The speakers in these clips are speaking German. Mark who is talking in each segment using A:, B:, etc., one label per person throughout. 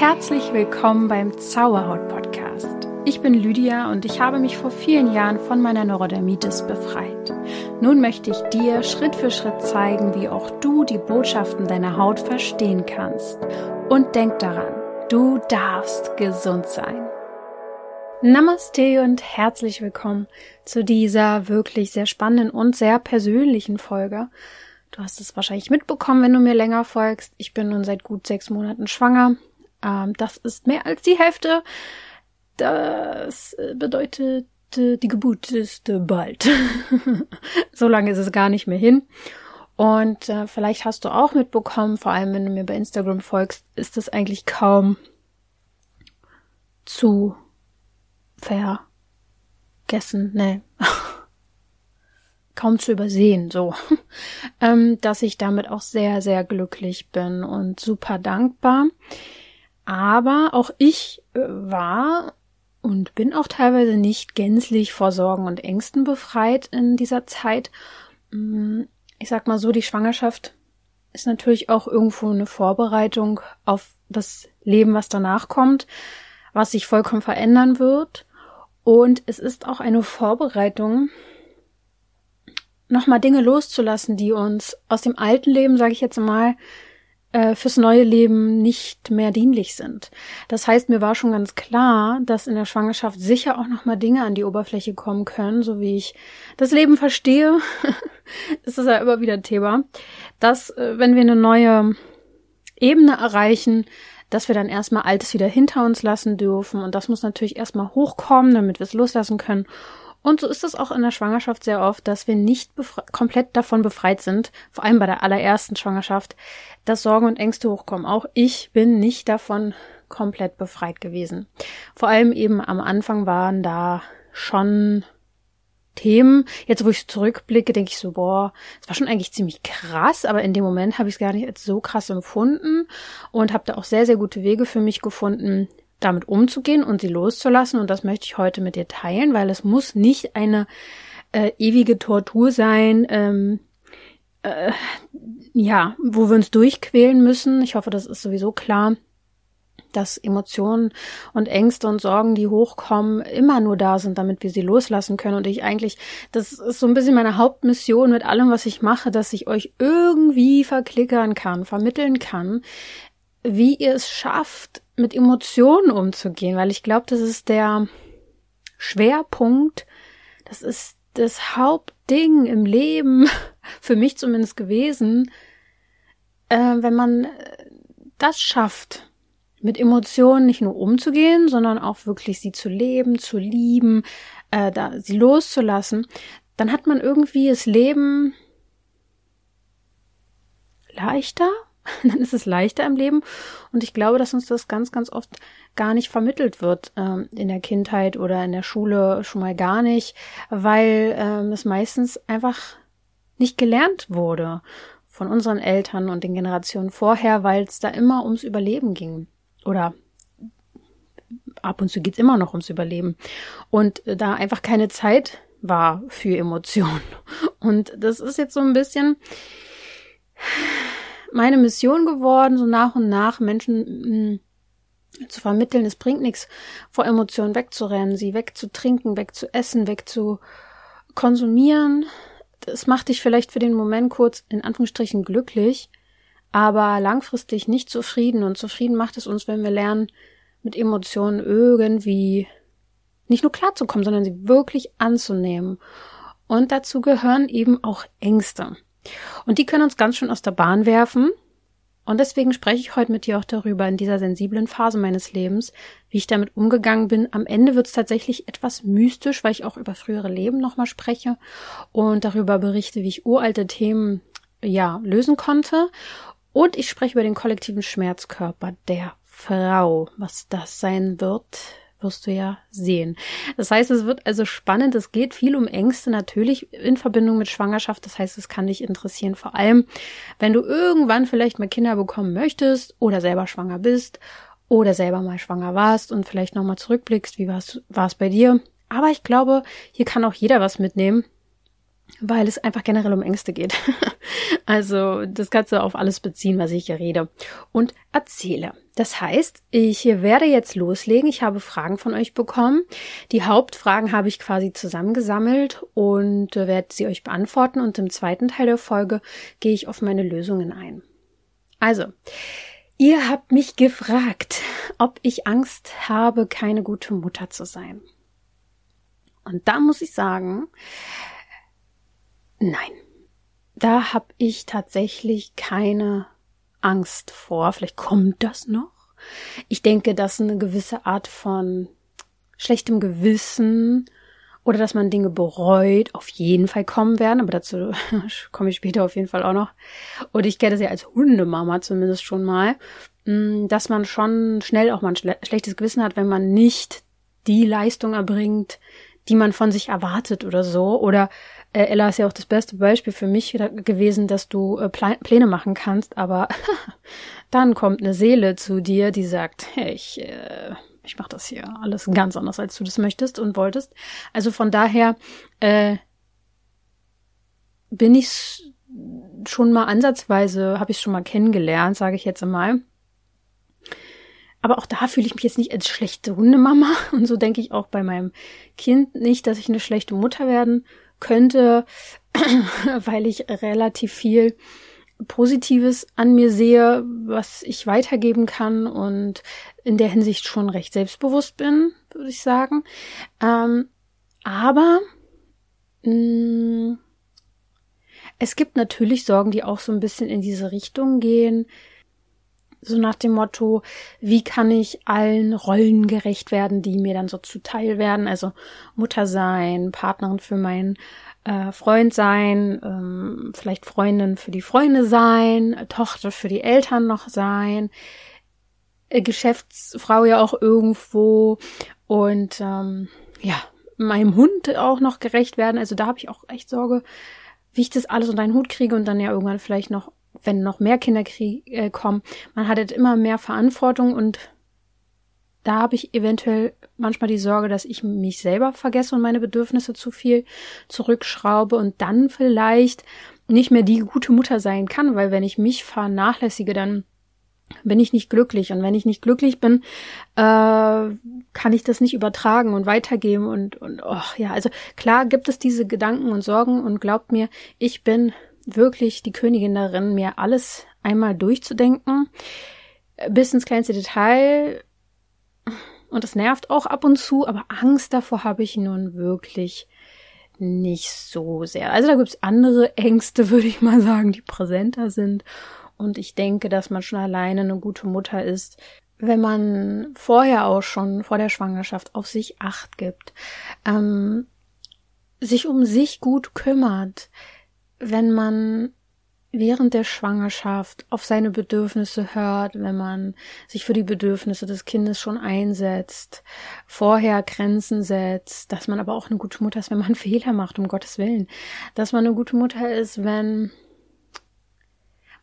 A: Herzlich willkommen beim Zauberhaut Podcast. Ich bin Lydia und ich habe mich vor vielen Jahren von meiner Neurodermitis befreit. Nun möchte ich dir Schritt für Schritt zeigen, wie auch du die Botschaften deiner Haut verstehen kannst. Und denk daran, du darfst gesund sein. Namaste und herzlich willkommen zu dieser wirklich sehr spannenden und sehr persönlichen Folge. Du hast es wahrscheinlich mitbekommen, wenn du mir länger folgst. Ich bin nun seit gut sechs Monaten schwanger. Ähm, das ist mehr als die Hälfte. Das bedeutet, die Geburt ist bald. so lange ist es gar nicht mehr hin. Und äh, vielleicht hast du auch mitbekommen, vor allem wenn du mir bei Instagram folgst, ist es eigentlich kaum zu vergessen, ne, kaum zu übersehen, so, ähm, dass ich damit auch sehr, sehr glücklich bin und super dankbar. Aber auch ich äh, war und bin auch teilweise nicht gänzlich vor Sorgen und Ängsten befreit in dieser Zeit. Mm, ich sag mal so, die Schwangerschaft ist natürlich auch irgendwo eine Vorbereitung auf das Leben, was danach kommt, was sich vollkommen verändern wird. Und es ist auch eine Vorbereitung, nochmal Dinge loszulassen, die uns aus dem alten Leben, sage ich jetzt mal, äh, fürs neue Leben nicht mehr dienlich sind. Das heißt, mir war schon ganz klar, dass in der Schwangerschaft sicher auch nochmal Dinge an die Oberfläche kommen können, so wie ich das Leben verstehe. ist das ja immer wieder Thema, dass äh, wenn wir eine neue Ebene erreichen, dass wir dann erstmal Altes wieder hinter uns lassen dürfen. Und das muss natürlich erstmal hochkommen, damit wir es loslassen können. Und so ist es auch in der Schwangerschaft sehr oft, dass wir nicht komplett davon befreit sind, vor allem bei der allerersten Schwangerschaft, dass Sorgen und Ängste hochkommen. Auch ich bin nicht davon komplett befreit gewesen. Vor allem eben am Anfang waren da schon Themen. Jetzt, wo ich zurückblicke, denke ich so, boah, es war schon eigentlich ziemlich krass, aber in dem Moment habe ich es gar nicht als so krass empfunden und habe da auch sehr, sehr gute Wege für mich gefunden, damit umzugehen und sie loszulassen. Und das möchte ich heute mit dir teilen, weil es muss nicht eine äh, ewige Tortur sein, ähm, äh, ja, wo wir uns durchquälen müssen. Ich hoffe, das ist sowieso klar dass Emotionen und Ängste und Sorgen, die hochkommen, immer nur da sind, damit wir sie loslassen können. Und ich eigentlich, das ist so ein bisschen meine Hauptmission mit allem, was ich mache, dass ich euch irgendwie verklickern kann, vermitteln kann, wie ihr es schafft, mit Emotionen umzugehen, weil ich glaube, das ist der Schwerpunkt, das ist das Hauptding im Leben, für mich zumindest gewesen, äh, wenn man das schafft, mit Emotionen nicht nur umzugehen, sondern auch wirklich sie zu leben, zu lieben, äh, da, sie loszulassen, dann hat man irgendwie das Leben leichter, dann ist es leichter im Leben. Und ich glaube, dass uns das ganz, ganz oft gar nicht vermittelt wird ähm, in der Kindheit oder in der Schule schon mal gar nicht, weil ähm, es meistens einfach nicht gelernt wurde von unseren Eltern und den Generationen vorher, weil es da immer ums Überleben ging oder ab und zu geht's immer noch ums Überleben. Und da einfach keine Zeit war für Emotionen. Und das ist jetzt so ein bisschen meine Mission geworden, so nach und nach Menschen mh, zu vermitteln, es bringt nichts, vor Emotionen wegzurennen, sie wegzutrinken, wegzuessen, wegzukonsumieren. Das macht dich vielleicht für den Moment kurz in Anführungsstrichen glücklich, aber langfristig nicht zufrieden. Und zufrieden macht es uns, wenn wir lernen, mit Emotionen irgendwie nicht nur klarzukommen, sondern sie wirklich anzunehmen. Und dazu gehören eben auch Ängste. Und die können uns ganz schön aus der Bahn werfen. Und deswegen spreche ich heute mit dir auch darüber in dieser sensiblen Phase meines Lebens, wie ich damit umgegangen bin. Am Ende wird es tatsächlich etwas mystisch, weil ich auch über frühere Leben nochmal spreche und darüber berichte, wie ich uralte Themen ja lösen konnte und ich spreche über den kollektiven Schmerzkörper der Frau. Was das sein wird, wirst du ja sehen. Das heißt, es wird also spannend. Es geht viel um Ängste natürlich in Verbindung mit Schwangerschaft. Das heißt, es kann dich interessieren. Vor allem, wenn du irgendwann vielleicht mal Kinder bekommen möchtest oder selber schwanger bist oder selber mal schwanger warst und vielleicht nochmal zurückblickst, wie war es bei dir. Aber ich glaube, hier kann auch jeder was mitnehmen weil es einfach generell um Ängste geht. also das kannst du auf alles beziehen, was ich hier rede und erzähle. Das heißt, ich werde jetzt loslegen. Ich habe Fragen von euch bekommen. Die Hauptfragen habe ich quasi zusammengesammelt und werde sie euch beantworten. Und im zweiten Teil der Folge gehe ich auf meine Lösungen ein. Also, ihr habt mich gefragt, ob ich Angst habe, keine gute Mutter zu sein. Und da muss ich sagen, Nein. Da habe ich tatsächlich keine Angst vor. Vielleicht kommt das noch. Ich denke, dass eine gewisse Art von schlechtem Gewissen oder dass man Dinge bereut, auf jeden Fall kommen werden, aber dazu komme ich später auf jeden Fall auch noch. Und ich kenne das ja als Hundemama zumindest schon mal, mm, dass man schon schnell auch mal ein schlechtes Gewissen hat, wenn man nicht die Leistung erbringt, die man von sich erwartet oder so. Oder äh, Ella ist ja auch das beste Beispiel für mich gewesen, dass du äh, Pläne machen kannst, aber dann kommt eine Seele zu dir, die sagt, hey, ich, äh, ich mache das hier alles ganz anders, als du das möchtest und wolltest. Also von daher äh, bin ich schon mal ansatzweise, habe ich schon mal kennengelernt, sage ich jetzt einmal. Aber auch da fühle ich mich jetzt nicht als schlechte Hundemama. Und so denke ich auch bei meinem Kind nicht, dass ich eine schlechte Mutter werden könnte, weil ich relativ viel Positives an mir sehe, was ich weitergeben kann und in der Hinsicht schon recht selbstbewusst bin, würde ich sagen. Ähm, aber mh, mm, es gibt natürlich Sorgen, die auch so ein bisschen in diese Richtung gehen. So nach dem Motto, wie kann ich allen Rollen gerecht werden, die mir dann so zuteil werden? Also Mutter sein, Partnerin für meinen äh, Freund sein, ähm, vielleicht Freundin für die Freunde sein, Tochter für die Eltern noch sein, äh, Geschäftsfrau ja auch irgendwo und ähm, ja, meinem Hund auch noch gerecht werden. Also da habe ich auch echt Sorge, wie ich das alles unter einen Hut kriege und dann ja irgendwann vielleicht noch wenn noch mehr Kinder äh, kommen, man hat jetzt immer mehr Verantwortung und da habe ich eventuell manchmal die Sorge, dass ich mich selber vergesse und meine Bedürfnisse zu viel zurückschraube und dann vielleicht nicht mehr die gute Mutter sein kann, weil wenn ich mich vernachlässige, dann bin ich nicht glücklich. Und wenn ich nicht glücklich bin, äh, kann ich das nicht übertragen und weitergeben. Und, und oh, ja, also klar gibt es diese Gedanken und Sorgen und glaubt mir, ich bin wirklich die Königin darin, mir alles einmal durchzudenken, bis ins kleinste Detail. Und das nervt auch ab und zu, aber Angst davor habe ich nun wirklich nicht so sehr. Also da gibt's andere Ängste, würde ich mal sagen, die präsenter sind. Und ich denke, dass man schon alleine eine gute Mutter ist, wenn man vorher auch schon vor der Schwangerschaft auf sich acht gibt, ähm, sich um sich gut kümmert, wenn man während der Schwangerschaft auf seine Bedürfnisse hört, wenn man sich für die Bedürfnisse des Kindes schon einsetzt, vorher Grenzen setzt, dass man aber auch eine gute Mutter ist, wenn man Fehler macht, um Gottes Willen, dass man eine gute Mutter ist, wenn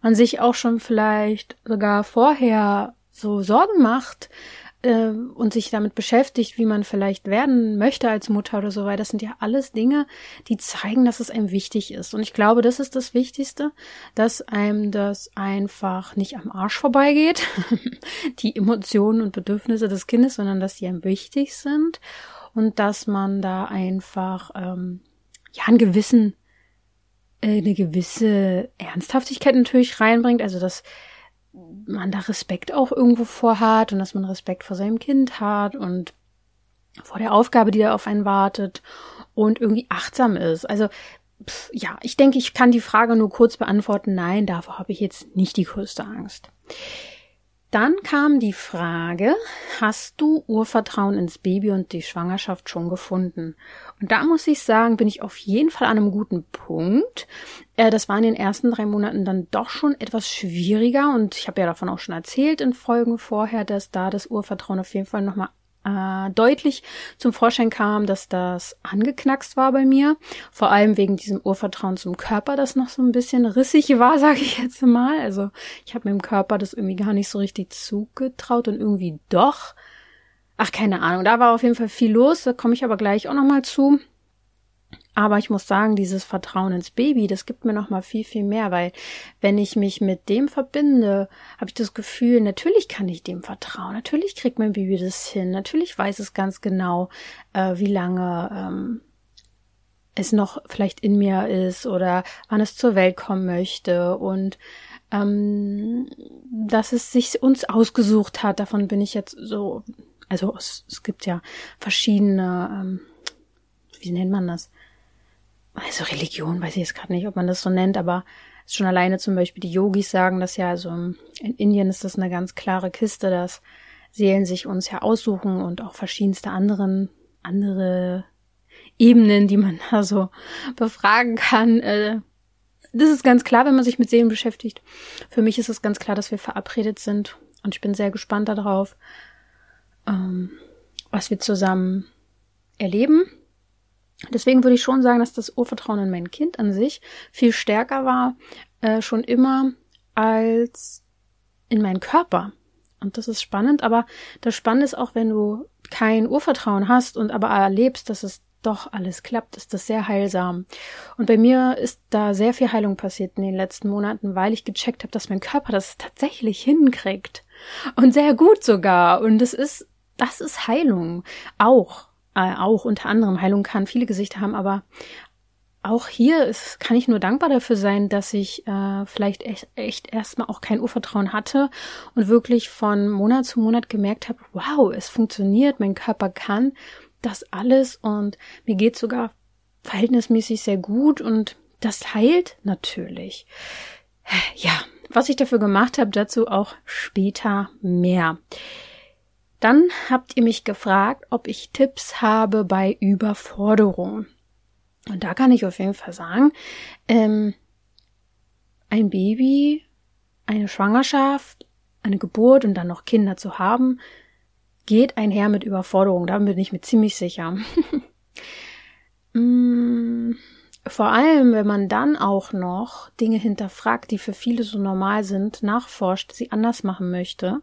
A: man sich auch schon vielleicht sogar vorher so Sorgen macht, äh, und sich damit beschäftigt, wie man vielleicht werden möchte als Mutter oder so weiter, das sind ja alles Dinge, die zeigen, dass es einem wichtig ist. Und ich glaube, das ist das Wichtigste, dass einem das einfach nicht am Arsch vorbeigeht, die Emotionen und Bedürfnisse des Kindes, sondern dass die einem wichtig sind und dass man da einfach ähm, ja einen gewissen äh, eine gewisse Ernsthaftigkeit natürlich reinbringt, also dass man da Respekt auch irgendwo vor hat und dass man Respekt vor seinem Kind hat und vor der Aufgabe, die da auf einen wartet und irgendwie achtsam ist. Also pff, ja, ich denke, ich kann die Frage nur kurz beantworten. Nein, davor habe ich jetzt nicht die größte Angst. Dann kam die Frage, hast du Urvertrauen ins Baby und die Schwangerschaft schon gefunden? Und da muss ich sagen, bin ich auf jeden Fall an einem guten Punkt. Äh, das war in den ersten drei Monaten dann doch schon etwas schwieriger und ich habe ja davon auch schon erzählt in Folgen vorher, dass da das Urvertrauen auf jeden Fall nochmal äh, deutlich zum Vorschein kam, dass das angeknackst war bei mir. Vor allem wegen diesem Urvertrauen zum Körper, das noch so ein bisschen rissig war, sage ich jetzt mal. Also ich habe meinem Körper das irgendwie gar nicht so richtig zugetraut und irgendwie doch. Ach, keine Ahnung. Da war auf jeden Fall viel los. Da komme ich aber gleich auch nochmal zu. Aber ich muss sagen, dieses Vertrauen ins Baby, das gibt mir noch mal viel viel mehr, weil wenn ich mich mit dem verbinde, habe ich das Gefühl, natürlich kann ich dem vertrauen, natürlich kriegt mein Baby das hin, natürlich weiß es ganz genau, äh, wie lange ähm, es noch vielleicht in mir ist oder wann es zur Welt kommen möchte und ähm, dass es sich uns ausgesucht hat. Davon bin ich jetzt so, also es, es gibt ja verschiedene, ähm, wie nennt man das? also Religion, weiß ich jetzt gerade nicht, ob man das so nennt, aber schon alleine zum Beispiel die Yogis sagen das ja, also in Indien ist das eine ganz klare Kiste, dass Seelen sich uns ja aussuchen und auch verschiedenste anderen, andere Ebenen, die man da so befragen kann. Äh, das ist ganz klar, wenn man sich mit Seelen beschäftigt. Für mich ist es ganz klar, dass wir verabredet sind und ich bin sehr gespannt darauf, ähm, was wir zusammen erleben Deswegen würde ich schon sagen, dass das Urvertrauen in mein Kind an sich viel stärker war, äh, schon immer als in meinen Körper. Und das ist spannend, aber das Spannende ist auch, wenn du kein Urvertrauen hast und aber erlebst, dass es doch alles klappt, ist das sehr heilsam. Und bei mir ist da sehr viel Heilung passiert in den letzten Monaten, weil ich gecheckt habe, dass mein Körper das tatsächlich hinkriegt. Und sehr gut sogar. Und es ist, das ist Heilung. Auch äh, auch unter anderem Heilung kann viele Gesichter haben, aber auch hier ist, kann ich nur dankbar dafür sein, dass ich äh, vielleicht echt, echt erstmal auch kein Urvertrauen hatte und wirklich von Monat zu Monat gemerkt habe, wow, es funktioniert, mein Körper kann das alles und mir geht sogar verhältnismäßig sehr gut und das heilt natürlich. Ja, was ich dafür gemacht habe, dazu auch später mehr. Dann habt ihr mich gefragt, ob ich Tipps habe bei Überforderung. Und da kann ich auf jeden Fall sagen, ähm, ein Baby, eine Schwangerschaft, eine Geburt und dann noch Kinder zu haben, geht einher mit Überforderung. Da bin ich mir ziemlich sicher. mm, vor allem, wenn man dann auch noch Dinge hinterfragt, die für viele so normal sind, nachforscht, sie anders machen möchte,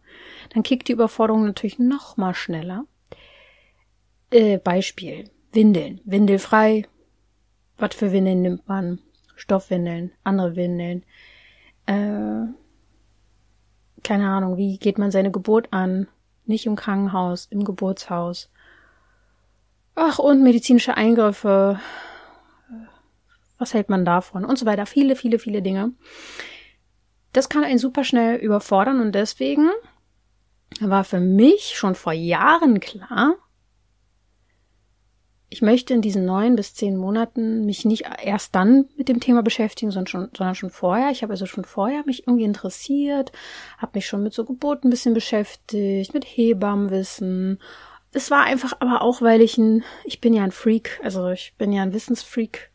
A: dann kickt die Überforderung natürlich noch mal schneller. Äh, Beispiel. Windeln. Windelfrei. Was für Windeln nimmt man? Stoffwindeln, andere Windeln. Äh, keine Ahnung, wie geht man seine Geburt an? Nicht im Krankenhaus, im Geburtshaus. Ach, und medizinische Eingriffe was hält man davon und so weiter. Viele, viele, viele Dinge. Das kann einen super schnell überfordern und deswegen war für mich schon vor Jahren klar, ich möchte in diesen neun bis zehn Monaten mich nicht erst dann mit dem Thema beschäftigen, sondern schon, sondern schon vorher. Ich habe also schon vorher mich irgendwie interessiert, habe mich schon mit so Geburten ein bisschen beschäftigt, mit Hebammenwissen. Es war einfach aber auch, weil ich ein, ich bin ja ein Freak, also ich bin ja ein Wissensfreak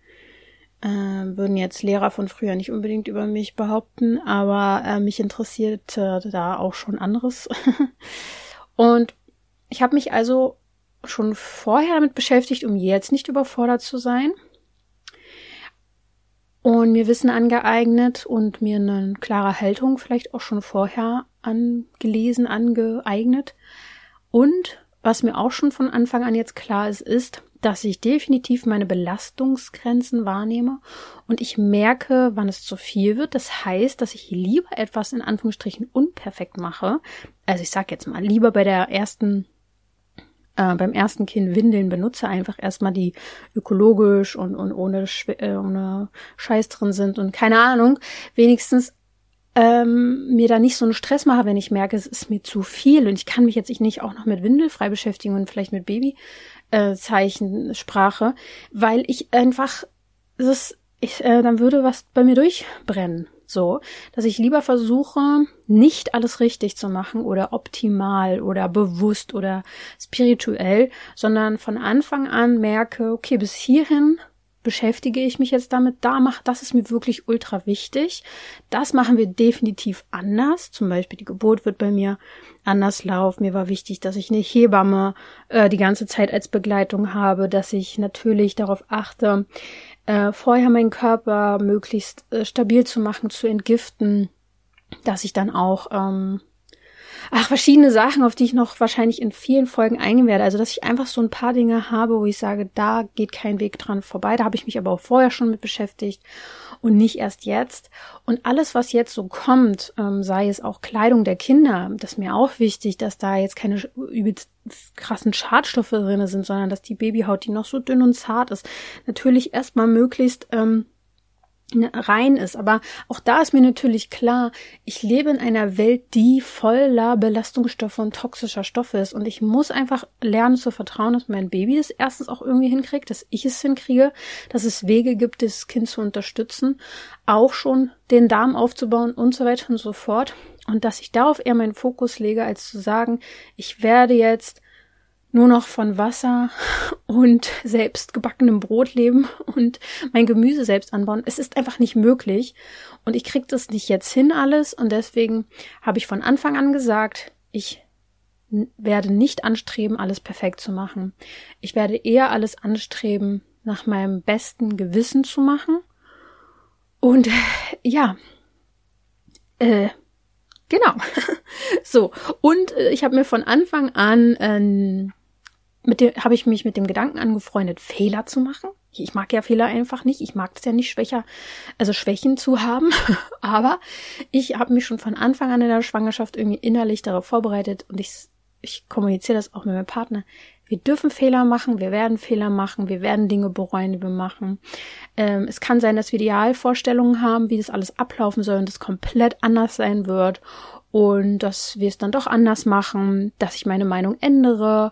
A: äh, würden jetzt Lehrer von früher nicht unbedingt über mich behaupten, aber äh, mich interessiert äh, da auch schon anderes. und ich habe mich also schon vorher damit beschäftigt, um jetzt nicht überfordert zu sein. Und mir Wissen angeeignet und mir eine klare Haltung vielleicht auch schon vorher angelesen, angeeignet. Und was mir auch schon von Anfang an jetzt klar ist, ist, dass ich definitiv meine Belastungsgrenzen wahrnehme und ich merke, wann es zu viel wird. Das heißt, dass ich lieber etwas in Anführungsstrichen unperfekt mache. Also ich sag jetzt mal, lieber bei der ersten äh, beim ersten Kind Windeln benutze, einfach erstmal die ökologisch und, und ohne, äh, ohne Scheiß drin sind und keine Ahnung, wenigstens ähm, mir da nicht so einen Stress mache, wenn ich merke, es ist mir zu viel und ich kann mich jetzt nicht auch noch mit Windelfrei beschäftigen und vielleicht mit Baby äh, Zeichensprache, weil ich einfach das ich, äh, dann würde was bei mir durchbrennen. So, dass ich lieber versuche, nicht alles richtig zu machen oder optimal oder bewusst oder spirituell, sondern von Anfang an merke, okay, bis hierhin beschäftige ich mich jetzt damit, da mach, das ist mir wirklich ultra wichtig. Das machen wir definitiv anders. Zum Beispiel die Geburt wird bei mir anders laufen. Mir war wichtig, dass ich eine Hebamme äh, die ganze Zeit als Begleitung habe, dass ich natürlich darauf achte, äh, vorher meinen Körper möglichst äh, stabil zu machen, zu entgiften, dass ich dann auch ähm, ach, verschiedene Sachen, auf die ich noch wahrscheinlich in vielen Folgen eingehen werde. Also, dass ich einfach so ein paar Dinge habe, wo ich sage, da geht kein Weg dran vorbei. Da habe ich mich aber auch vorher schon mit beschäftigt und nicht erst jetzt. Und alles, was jetzt so kommt, ähm, sei es auch Kleidung der Kinder, das ist mir auch wichtig, dass da jetzt keine übelst krassen Schadstoffe drinne sind, sondern dass die Babyhaut, die noch so dünn und zart ist, natürlich erstmal möglichst ähm, rein ist. Aber auch da ist mir natürlich klar, ich lebe in einer Welt, die voller Belastungsstoffe und toxischer Stoffe ist. Und ich muss einfach lernen zu vertrauen, dass mein Baby das erstens auch irgendwie hinkriegt, dass ich es hinkriege, dass es Wege gibt, das Kind zu unterstützen, auch schon den Darm aufzubauen und so weiter und so fort. Und dass ich darauf eher meinen Fokus lege, als zu sagen, ich werde jetzt nur noch von Wasser und selbst gebackenem Brot leben und mein Gemüse selbst anbauen. Es ist einfach nicht möglich und ich krieg das nicht jetzt hin alles und deswegen habe ich von Anfang an gesagt, ich werde nicht anstreben, alles perfekt zu machen. Ich werde eher alles anstreben, nach meinem besten Gewissen zu machen. Und ja, äh, genau. so, und äh, ich habe mir von Anfang an äh, mit dem habe ich mich mit dem Gedanken angefreundet, Fehler zu machen. Ich mag ja Fehler einfach nicht. Ich mag es ja nicht schwächer, also Schwächen zu haben. Aber ich habe mich schon von Anfang an in der Schwangerschaft irgendwie innerlich darauf vorbereitet und ich, ich kommuniziere das auch mit meinem Partner. Wir dürfen Fehler machen, wir werden Fehler machen, wir werden Dinge bereuen, die wir machen. Ähm, es kann sein, dass wir Idealvorstellungen haben, wie das alles ablaufen soll und das komplett anders sein wird und dass wir es dann doch anders machen, dass ich meine Meinung ändere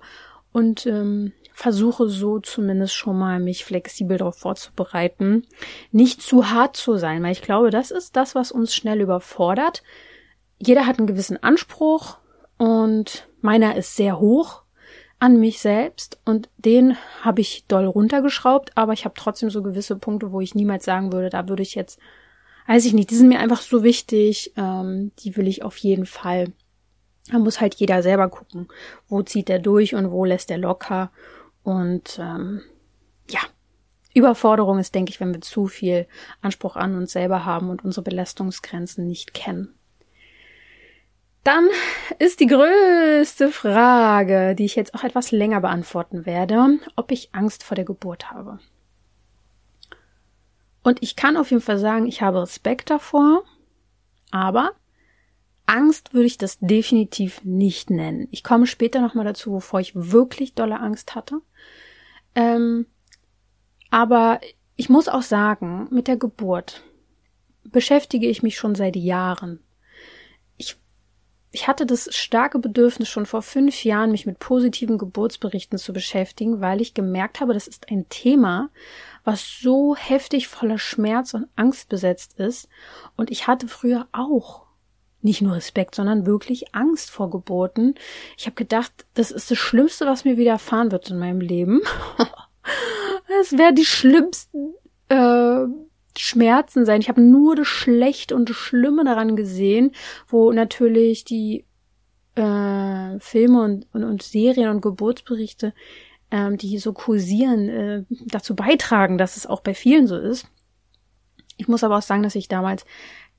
A: und ähm, versuche so zumindest schon mal mich flexibel darauf vorzubereiten, nicht zu hart zu sein, weil ich glaube, das ist das, was uns schnell überfordert. Jeder hat einen gewissen Anspruch und meiner ist sehr hoch an mich selbst und den habe ich doll runtergeschraubt, aber ich habe trotzdem so gewisse Punkte, wo ich niemals sagen würde, da würde ich jetzt, weiß ich nicht, die sind mir einfach so wichtig, ähm, die will ich auf jeden Fall da muss halt jeder selber gucken, wo zieht er durch und wo lässt er locker. Und ähm, ja, Überforderung ist, denke ich, wenn wir zu viel Anspruch an uns selber haben und unsere Belastungsgrenzen nicht kennen. Dann ist die größte Frage, die ich jetzt auch etwas länger beantworten werde, ob ich Angst vor der Geburt habe. Und ich kann auf jeden Fall sagen, ich habe Respekt davor, aber Angst würde ich das definitiv nicht nennen. Ich komme später nochmal dazu, wovor ich wirklich dolle Angst hatte. Ähm, aber ich muss auch sagen, mit der Geburt beschäftige ich mich schon seit Jahren. Ich, ich hatte das starke Bedürfnis schon vor fünf Jahren, mich mit positiven Geburtsberichten zu beschäftigen, weil ich gemerkt habe, das ist ein Thema, was so heftig voller Schmerz und Angst besetzt ist. Und ich hatte früher auch nicht nur Respekt, sondern wirklich Angst vor Geburten. Ich habe gedacht, das ist das Schlimmste, was mir widerfahren wird in meinem Leben. Es wäre die schlimmsten äh, Schmerzen sein. Ich habe nur das Schlechte und das Schlimme daran gesehen, wo natürlich die äh, Filme und, und, und Serien und Geburtsberichte, ähm, die so kursieren, äh, dazu beitragen, dass es auch bei vielen so ist. Ich muss aber auch sagen, dass ich damals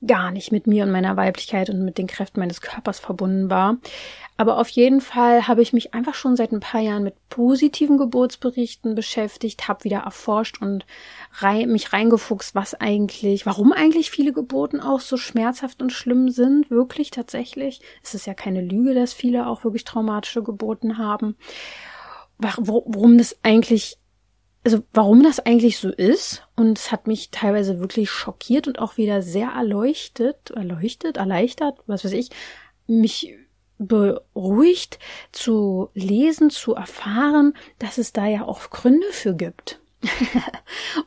A: gar nicht mit mir und meiner Weiblichkeit und mit den Kräften meines Körpers verbunden war. Aber auf jeden Fall habe ich mich einfach schon seit ein paar Jahren mit positiven Geburtsberichten beschäftigt, habe wieder erforscht und rei mich reingefuchst, was eigentlich, warum eigentlich viele Geburten auch so schmerzhaft und schlimm sind. Wirklich tatsächlich. Es ist ja keine Lüge, dass viele auch wirklich traumatische Geburten haben. Warum das eigentlich also warum das eigentlich so ist. Und es hat mich teilweise wirklich schockiert und auch wieder sehr erleuchtet, erleuchtet, erleichtert, was weiß ich, mich beruhigt zu lesen, zu erfahren, dass es da ja auch Gründe für gibt.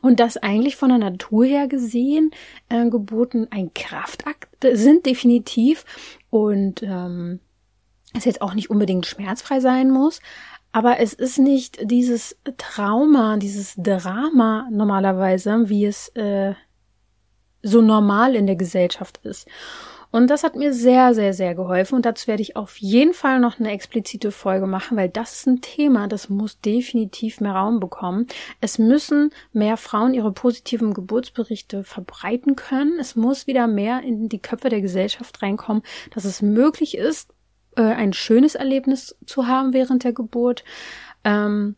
A: und dass eigentlich von der Natur her gesehen äh, Geburten ein Kraftakt sind definitiv und ähm, es jetzt auch nicht unbedingt schmerzfrei sein muss, aber es ist nicht dieses Trauma, dieses Drama normalerweise, wie es äh, so normal in der Gesellschaft ist. Und das hat mir sehr, sehr, sehr geholfen. Und dazu werde ich auf jeden Fall noch eine explizite Folge machen, weil das ist ein Thema, das muss definitiv mehr Raum bekommen. Es müssen mehr Frauen ihre positiven Geburtsberichte verbreiten können. Es muss wieder mehr in die Köpfe der Gesellschaft reinkommen, dass es möglich ist, äh, ein schönes Erlebnis zu haben während der Geburt. Ähm,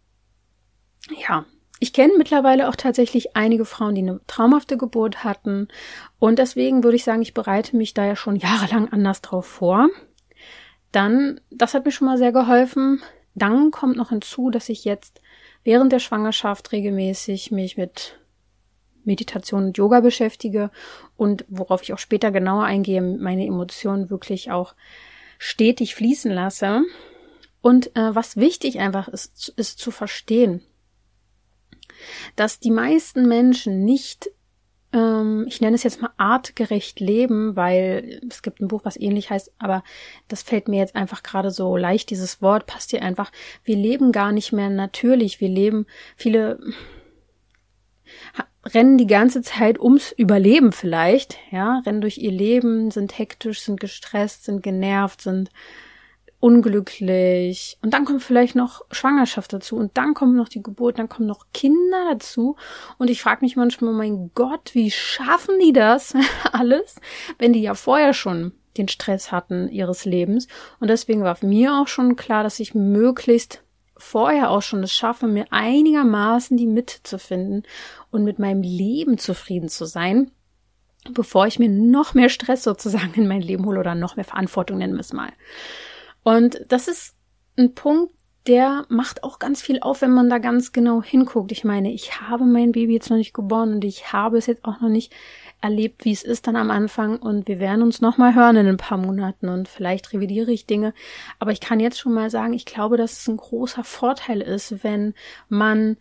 A: ja, ich kenne mittlerweile auch tatsächlich einige Frauen, die eine traumhafte Geburt hatten. Und deswegen würde ich sagen, ich bereite mich da ja schon jahrelang anders drauf vor. Dann, das hat mir schon mal sehr geholfen. Dann kommt noch hinzu, dass ich jetzt während der Schwangerschaft regelmäßig mich mit Meditation und Yoga beschäftige und worauf ich auch später genauer eingehe, meine Emotionen wirklich auch stetig fließen lasse. Und äh, was wichtig einfach ist, ist zu verstehen, dass die meisten Menschen nicht, ähm, ich nenne es jetzt mal artgerecht leben, weil es gibt ein Buch, was ähnlich heißt, aber das fällt mir jetzt einfach gerade so leicht, dieses Wort passt hier einfach. Wir leben gar nicht mehr natürlich, wir leben, viele rennen die ganze Zeit ums Überleben vielleicht, ja, rennen durch ihr Leben, sind hektisch, sind gestresst, sind genervt, sind unglücklich. Und dann kommt vielleicht noch Schwangerschaft dazu und dann kommt noch die Geburt, dann kommen noch Kinder dazu. Und ich frage mich manchmal, mein Gott, wie schaffen die das alles, wenn die ja vorher schon den Stress hatten ihres Lebens. Und deswegen war mir auch schon klar, dass ich möglichst vorher auch schon es schaffe, mir einigermaßen die Mitte zu finden und mit meinem Leben zufrieden zu sein, bevor ich mir noch mehr Stress sozusagen in mein Leben hole oder noch mehr Verantwortung nennen wir es mal. Und das ist ein Punkt, der macht auch ganz viel auf, wenn man da ganz genau hinguckt. Ich meine, ich habe mein Baby jetzt noch nicht geboren und ich habe es jetzt auch noch nicht erlebt, wie es ist dann am Anfang und wir werden uns nochmal hören in ein paar Monaten und vielleicht revidiere ich Dinge. Aber ich kann jetzt schon mal sagen, ich glaube, dass es ein großer Vorteil ist, wenn man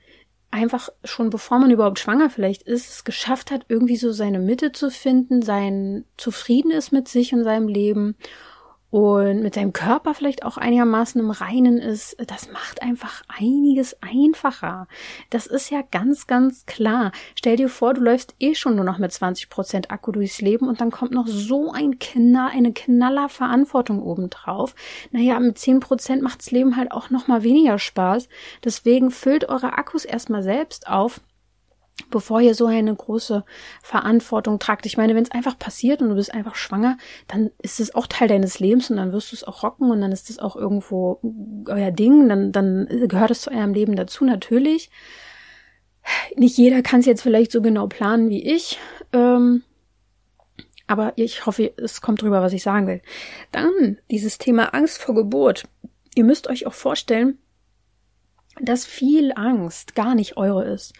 A: einfach schon bevor man überhaupt schwanger vielleicht ist, es geschafft hat, irgendwie so seine Mitte zu finden, sein zufrieden ist mit sich und seinem Leben und mit seinem Körper vielleicht auch einigermaßen im Reinen ist, das macht einfach einiges einfacher. Das ist ja ganz, ganz klar. Stell dir vor, du läufst eh schon nur noch mit 20 Prozent Akku durchs Leben und dann kommt noch so ein Knall, eine knaller Verantwortung obendrauf. Naja, mit 10 Prozent macht's Leben halt auch noch mal weniger Spaß. Deswegen füllt eure Akkus erstmal selbst auf bevor ihr so eine große Verantwortung tragt. Ich meine, wenn es einfach passiert und du bist einfach schwanger, dann ist es auch Teil deines Lebens und dann wirst du es auch rocken und dann ist es auch irgendwo euer Ding, dann, dann gehört es zu eurem Leben dazu, natürlich. Nicht jeder kann es jetzt vielleicht so genau planen wie ich, ähm, aber ich hoffe, es kommt drüber, was ich sagen will. Dann dieses Thema Angst vor Geburt. Ihr müsst euch auch vorstellen, dass viel Angst gar nicht eure ist.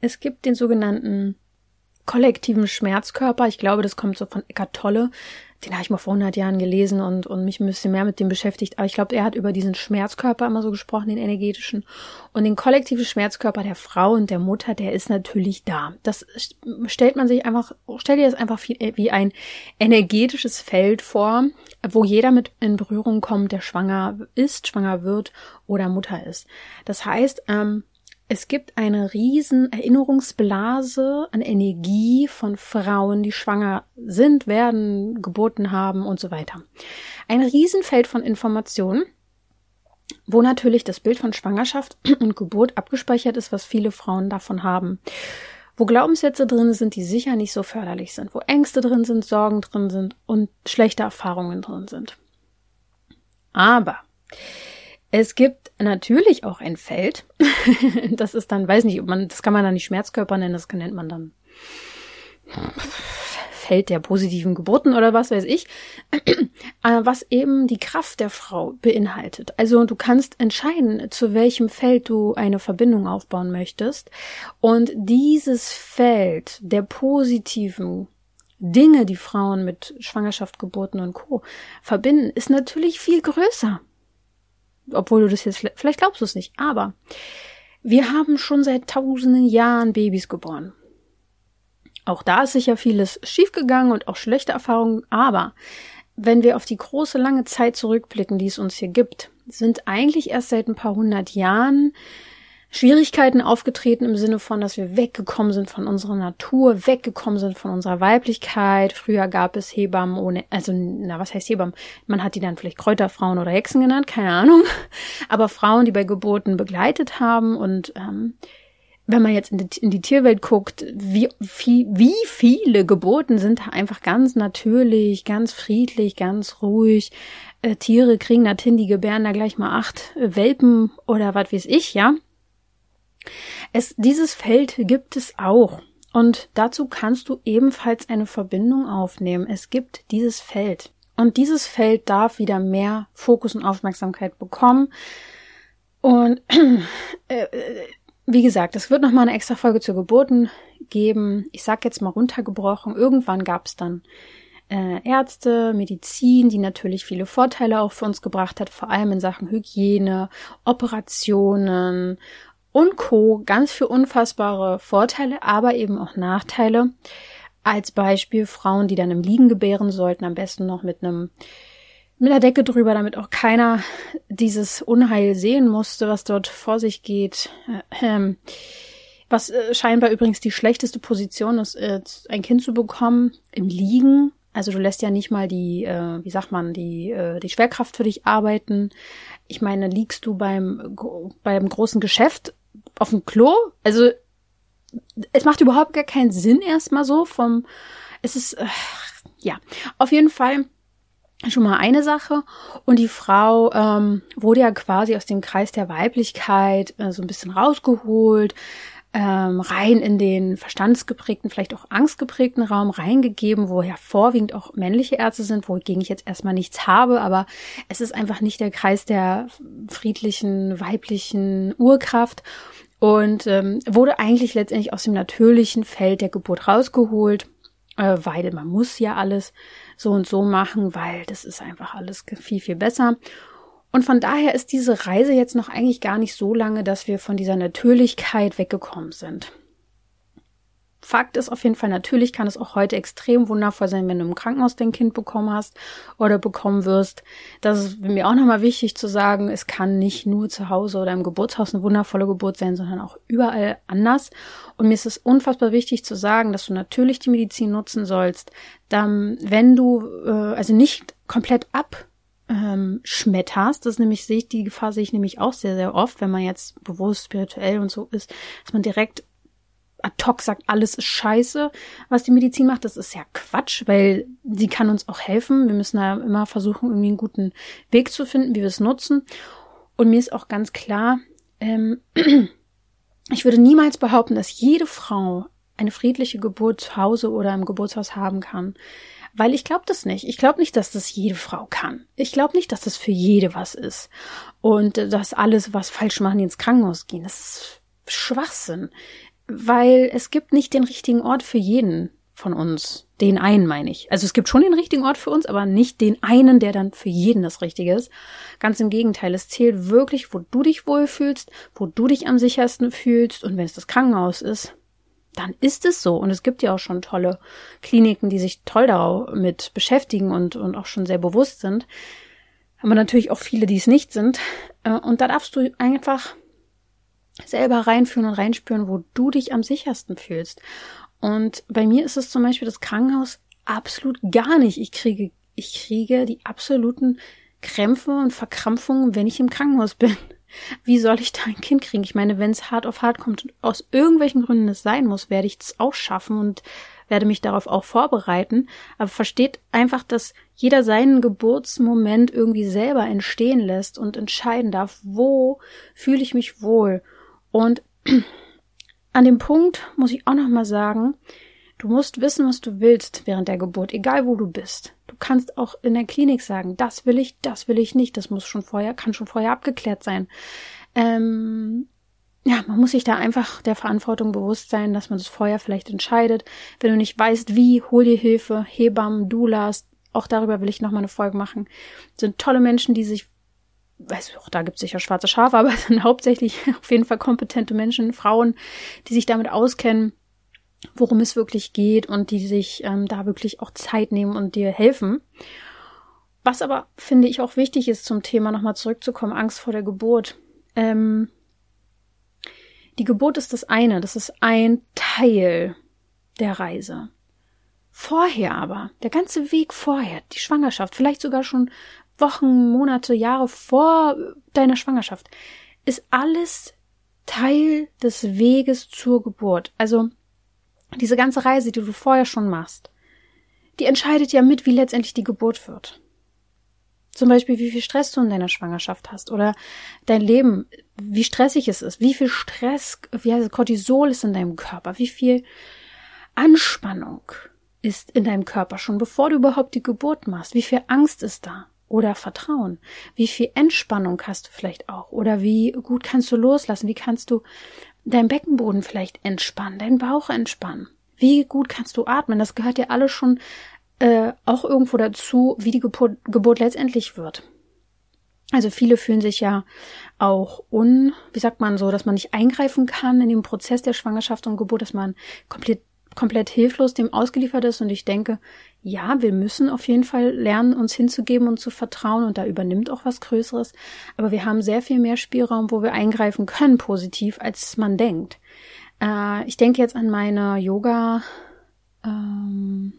A: Es gibt den sogenannten kollektiven Schmerzkörper. Ich glaube, das kommt so von Eckart Tolle. Den habe ich mal vor 100 Jahren gelesen und, und mich ein bisschen mehr mit dem beschäftigt. Aber ich glaube, er hat über diesen Schmerzkörper immer so gesprochen, den energetischen. Und den kollektiven Schmerzkörper der Frau und der Mutter, der ist natürlich da. Das stellt man sich einfach, stell dir das einfach wie ein energetisches Feld vor, wo jeder mit in Berührung kommt, der schwanger ist, schwanger wird oder Mutter ist. Das heißt, ähm, es gibt eine riesen Erinnerungsblase an Energie von Frauen, die schwanger sind, werden, geboten haben und so weiter. Ein Riesenfeld von Informationen, wo natürlich das Bild von Schwangerschaft und Geburt abgespeichert ist, was viele Frauen davon haben. Wo Glaubenssätze drin sind, die sicher nicht so förderlich sind, wo Ängste drin sind, Sorgen drin sind und schlechte Erfahrungen drin sind. Aber es gibt natürlich auch ein Feld. das ist dann, weiß nicht, ob man, das kann man dann nicht Schmerzkörper nennen, das nennt man dann Feld der positiven Geburten oder was weiß ich, äh, was eben die Kraft der Frau beinhaltet. Also du kannst entscheiden, zu welchem Feld du eine Verbindung aufbauen möchtest. Und dieses Feld der positiven Dinge, die Frauen mit Schwangerschaft, Geburten und Co. verbinden, ist natürlich viel größer obwohl du das jetzt, vielleicht glaubst du es nicht, aber wir haben schon seit tausenden Jahren Babys geboren. Auch da ist sicher vieles schiefgegangen und auch schlechte Erfahrungen, aber wenn wir auf die große lange Zeit zurückblicken, die es uns hier gibt, sind eigentlich erst seit ein paar hundert Jahren Schwierigkeiten aufgetreten im Sinne von, dass wir weggekommen sind von unserer Natur, weggekommen sind von unserer Weiblichkeit. Früher gab es Hebammen ohne, also, na, was heißt Hebammen? Man hat die dann vielleicht Kräuterfrauen oder Hexen genannt, keine Ahnung. Aber Frauen, die bei Geburten begleitet haben und ähm, wenn man jetzt in die, in die Tierwelt guckt, wie, wie, wie viele Geburten sind da einfach ganz natürlich, ganz friedlich, ganz ruhig. Äh, Tiere kriegen das hin, die gebären da gleich mal acht Welpen oder was weiß ich, ja. Es, dieses Feld gibt es auch. Und dazu kannst du ebenfalls eine Verbindung aufnehmen. Es gibt dieses Feld. Und dieses Feld darf wieder mehr Fokus und Aufmerksamkeit bekommen. Und äh, wie gesagt, es wird nochmal eine extra Folge zur Geburten geben. Ich sag jetzt mal runtergebrochen. Irgendwann gab es dann äh, Ärzte, Medizin, die natürlich viele Vorteile auch für uns gebracht hat, vor allem in Sachen Hygiene, Operationen und Co. Ganz für unfassbare Vorteile, aber eben auch Nachteile. Als Beispiel Frauen, die dann im Liegen gebären sollten, am besten noch mit einem mit der Decke drüber, damit auch keiner dieses Unheil sehen musste, was dort vor sich geht. Ähm, was äh, scheinbar übrigens die schlechteste Position ist, äh, ein Kind zu bekommen im Liegen. Also du lässt ja nicht mal die, äh, wie sagt man, die, äh, die Schwerkraft für dich arbeiten. Ich meine, liegst du beim, beim großen Geschäft auf dem Klo? Also es macht überhaupt gar keinen Sinn erstmal so vom, es ist, äh, ja, auf jeden Fall schon mal eine Sache. Und die Frau ähm, wurde ja quasi aus dem Kreis der Weiblichkeit äh, so ein bisschen rausgeholt, ähm, rein in den verstandsgeprägten, vielleicht auch angstgeprägten Raum reingegeben, wo ja vorwiegend auch männliche Ärzte sind, wogegen ich jetzt erstmal nichts habe, aber es ist einfach nicht der Kreis der friedlichen, weiblichen Urkraft und ähm, wurde eigentlich letztendlich aus dem natürlichen Feld der Geburt rausgeholt, äh, weil man muss ja alles so und so machen, weil das ist einfach alles viel, viel besser. Und von daher ist diese Reise jetzt noch eigentlich gar nicht so lange, dass wir von dieser Natürlichkeit weggekommen sind. Fakt ist auf jeden Fall, natürlich kann es auch heute extrem wundervoll sein, wenn du im Krankenhaus dein Kind bekommen hast oder bekommen wirst. Das ist mir auch nochmal wichtig zu sagen, es kann nicht nur zu Hause oder im Geburtshaus eine wundervolle Geburt sein, sondern auch überall anders. Und mir ist es unfassbar wichtig zu sagen, dass du natürlich die Medizin nutzen sollst, dann, wenn du äh, also nicht komplett ab ähm, schmetterst. Das nämlich, sehe ich, die Gefahr sehe ich nämlich auch sehr, sehr oft, wenn man jetzt bewusst spirituell und so ist, dass man direkt ad hoc sagt, alles ist scheiße, was die Medizin macht. Das ist ja Quatsch, weil sie kann uns auch helfen. Wir müssen da immer versuchen, irgendwie einen guten Weg zu finden, wie wir es nutzen. Und mir ist auch ganz klar, ähm, ich würde niemals behaupten, dass jede Frau eine friedliche Geburt zu Hause oder im Geburtshaus haben kann. Weil ich glaube das nicht. Ich glaube nicht, dass das jede Frau kann. Ich glaube nicht, dass das für jede was ist. Und dass alles, was falsch machen, die ins Krankenhaus gehen. Das ist Schwachsinn weil es gibt nicht den richtigen Ort für jeden von uns. Den einen meine ich. Also es gibt schon den richtigen Ort für uns, aber nicht den einen, der dann für jeden das Richtige ist. Ganz im Gegenteil, es zählt wirklich, wo du dich wohlfühlst, wo du dich am sichersten fühlst und wenn es das Krankenhaus ist, dann ist es so. Und es gibt ja auch schon tolle Kliniken, die sich toll damit beschäftigen und, und auch schon sehr bewusst sind. Aber natürlich auch viele, die es nicht sind. Äh, und da darfst du einfach selber reinführen und reinspüren, wo du dich am sichersten fühlst. Und bei mir ist es zum Beispiel das Krankenhaus absolut gar nicht. Ich kriege, ich kriege die absoluten Krämpfe und Verkrampfungen, wenn ich im Krankenhaus bin. Wie soll ich da ein Kind kriegen? Ich meine, wenn es hart auf hart kommt und aus irgendwelchen Gründen es sein muss, werde ich es auch schaffen und werde mich darauf auch vorbereiten. Aber versteht einfach, dass jeder seinen Geburtsmoment irgendwie selber entstehen lässt und entscheiden darf, wo fühle ich mich wohl. Und an dem Punkt muss ich auch noch mal sagen, du musst wissen, was du willst während der Geburt, egal wo du bist. Du kannst auch in der Klinik sagen, das will ich, das will ich nicht. Das muss schon vorher, kann schon vorher abgeklärt sein. Ähm, ja, man muss sich da einfach der Verantwortung bewusst sein, dass man das vorher vielleicht entscheidet. Wenn du nicht weißt, wie, hol dir Hilfe, Hebammen, Doulas, auch darüber will ich noch mal eine Folge machen. Das sind tolle Menschen, die sich weiß auch da gibt es sicher schwarze Schafe, aber es sind hauptsächlich auf jeden Fall kompetente Menschen, Frauen, die sich damit auskennen, worum es wirklich geht und die sich ähm, da wirklich auch Zeit nehmen und dir helfen. Was aber finde ich auch wichtig ist zum Thema nochmal zurückzukommen, Angst vor der Geburt. Ähm, die Geburt ist das eine, das ist ein Teil der Reise. Vorher aber, der ganze Weg vorher, die Schwangerschaft, vielleicht sogar schon Wochen, Monate, Jahre vor deiner Schwangerschaft, ist alles Teil des Weges zur Geburt. Also diese ganze Reise, die du vorher schon machst, die entscheidet ja mit, wie letztendlich die Geburt wird. Zum Beispiel, wie viel Stress du in deiner Schwangerschaft hast oder dein Leben, wie stressig es ist, wie viel Stress, wie heißt Cortisol ist in deinem Körper, wie viel Anspannung ist in deinem Körper schon, bevor du überhaupt die Geburt machst, wie viel Angst ist da oder Vertrauen, wie viel Entspannung hast du vielleicht auch oder wie gut kannst du loslassen, wie kannst du deinen Beckenboden vielleicht entspannen, deinen Bauch entspannen. Wie gut kannst du atmen? Das gehört ja alles schon äh, auch irgendwo dazu, wie die Geburt, Geburt letztendlich wird. Also viele fühlen sich ja auch un, wie sagt man so, dass man nicht eingreifen kann in den Prozess der Schwangerschaft und Geburt, dass man komplett komplett hilflos dem ausgeliefert ist und ich denke, ja, wir müssen auf jeden Fall lernen, uns hinzugeben und zu vertrauen und da übernimmt auch was Größeres, aber wir haben sehr viel mehr Spielraum, wo wir eingreifen können positiv, als man denkt. Äh, ich denke jetzt an meine Yoga ähm,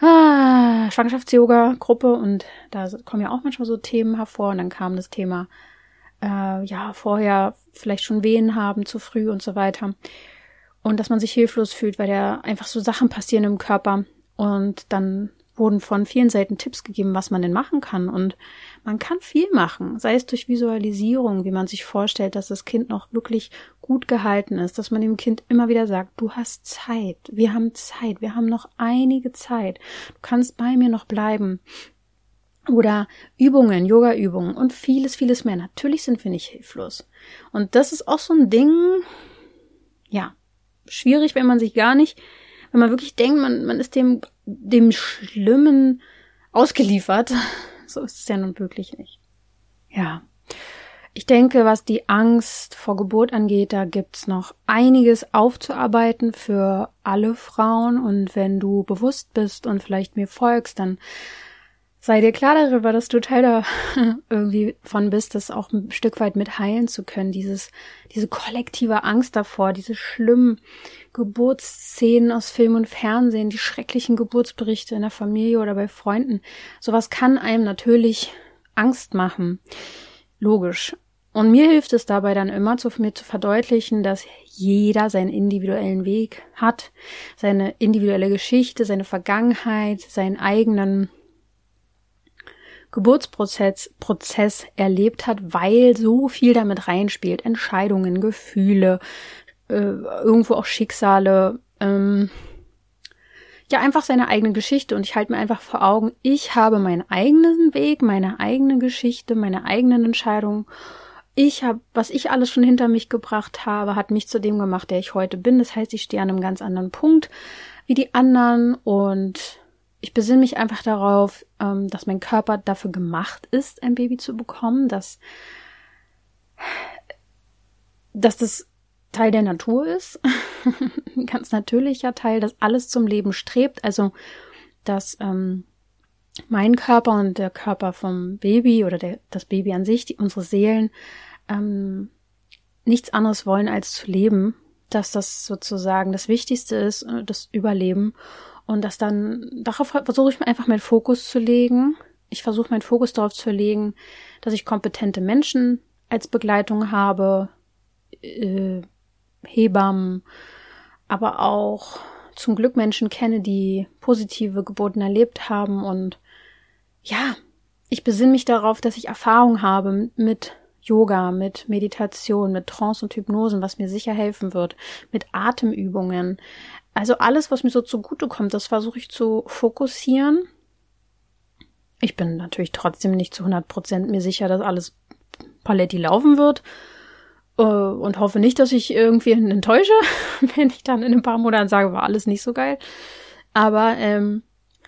A: ah, Schwangerschafts-Yoga-Gruppe und da kommen ja auch manchmal so Themen hervor und dann kam das Thema, äh, ja, vorher vielleicht schon Wehen haben zu früh und so weiter. Und dass man sich hilflos fühlt, weil da einfach so Sachen passieren im Körper und dann wurden von vielen Seiten Tipps gegeben, was man denn machen kann. Und man kann viel machen, sei es durch Visualisierung, wie man sich vorstellt, dass das Kind noch wirklich gut gehalten ist, dass man dem Kind immer wieder sagt, du hast Zeit, wir haben Zeit, wir haben noch einige Zeit, du kannst bei mir noch bleiben. Oder Übungen, Yoga-Übungen und vieles, vieles mehr. Natürlich sind wir nicht hilflos. Und das ist auch so ein Ding, ja, schwierig, wenn man sich gar nicht wenn man wirklich denkt, man, man ist dem, dem Schlimmen ausgeliefert, so ist es ja nun wirklich nicht. Ja. Ich denke, was die Angst vor Geburt angeht, da gibt's noch einiges aufzuarbeiten für alle Frauen. Und wenn du bewusst bist und vielleicht mir folgst, dann sei dir klar darüber, dass du Teil da irgendwie von bist, das auch ein Stück weit mit heilen zu können. Dieses, diese kollektive Angst davor, diese schlimmen Geburtsszenen aus Film und Fernsehen, die schrecklichen Geburtsberichte in der Familie oder bei Freunden. Sowas kann einem natürlich Angst machen. Logisch. Und mir hilft es dabei dann immer, zu, mir zu verdeutlichen, dass jeder seinen individuellen Weg hat, seine individuelle Geschichte, seine Vergangenheit, seinen eigenen Geburtsprozess Prozess erlebt hat, weil so viel damit reinspielt. Entscheidungen, Gefühle, äh, irgendwo auch Schicksale, ähm, ja, einfach seine eigene Geschichte. Und ich halte mir einfach vor Augen, ich habe meinen eigenen Weg, meine eigene Geschichte, meine eigenen Entscheidungen. Ich habe, was ich alles schon hinter mich gebracht habe, hat mich zu dem gemacht, der ich heute bin. Das heißt, ich stehe an einem ganz anderen Punkt wie die anderen und ich besinne mich einfach darauf, ähm, dass mein Körper dafür gemacht ist, ein Baby zu bekommen, dass, dass das Teil der Natur ist, ein ganz natürlicher Teil, dass alles zum Leben strebt, also dass ähm, mein Körper und der Körper vom Baby oder der, das Baby an sich, die, unsere Seelen, ähm, nichts anderes wollen als zu leben, dass das sozusagen das Wichtigste ist, äh, das Überleben und das dann, darauf versuche ich einfach meinen Fokus zu legen. Ich versuche meinen Fokus darauf zu legen, dass ich kompetente Menschen als Begleitung habe, äh, Hebammen, aber auch zum Glück Menschen kenne, die positive Geburten erlebt haben und ja, ich besinne mich darauf, dass ich Erfahrung habe mit Yoga, mit Meditation, mit Trance und Hypnosen, was mir sicher helfen wird, mit Atemübungen, also alles, was mir so zugute kommt, das versuche ich zu fokussieren. Ich bin natürlich trotzdem nicht zu 100 Prozent mir sicher, dass alles paletti laufen wird äh, und hoffe nicht, dass ich irgendwie enttäusche, wenn ich dann in ein paar Monaten sage, war alles nicht so geil. Aber ähm,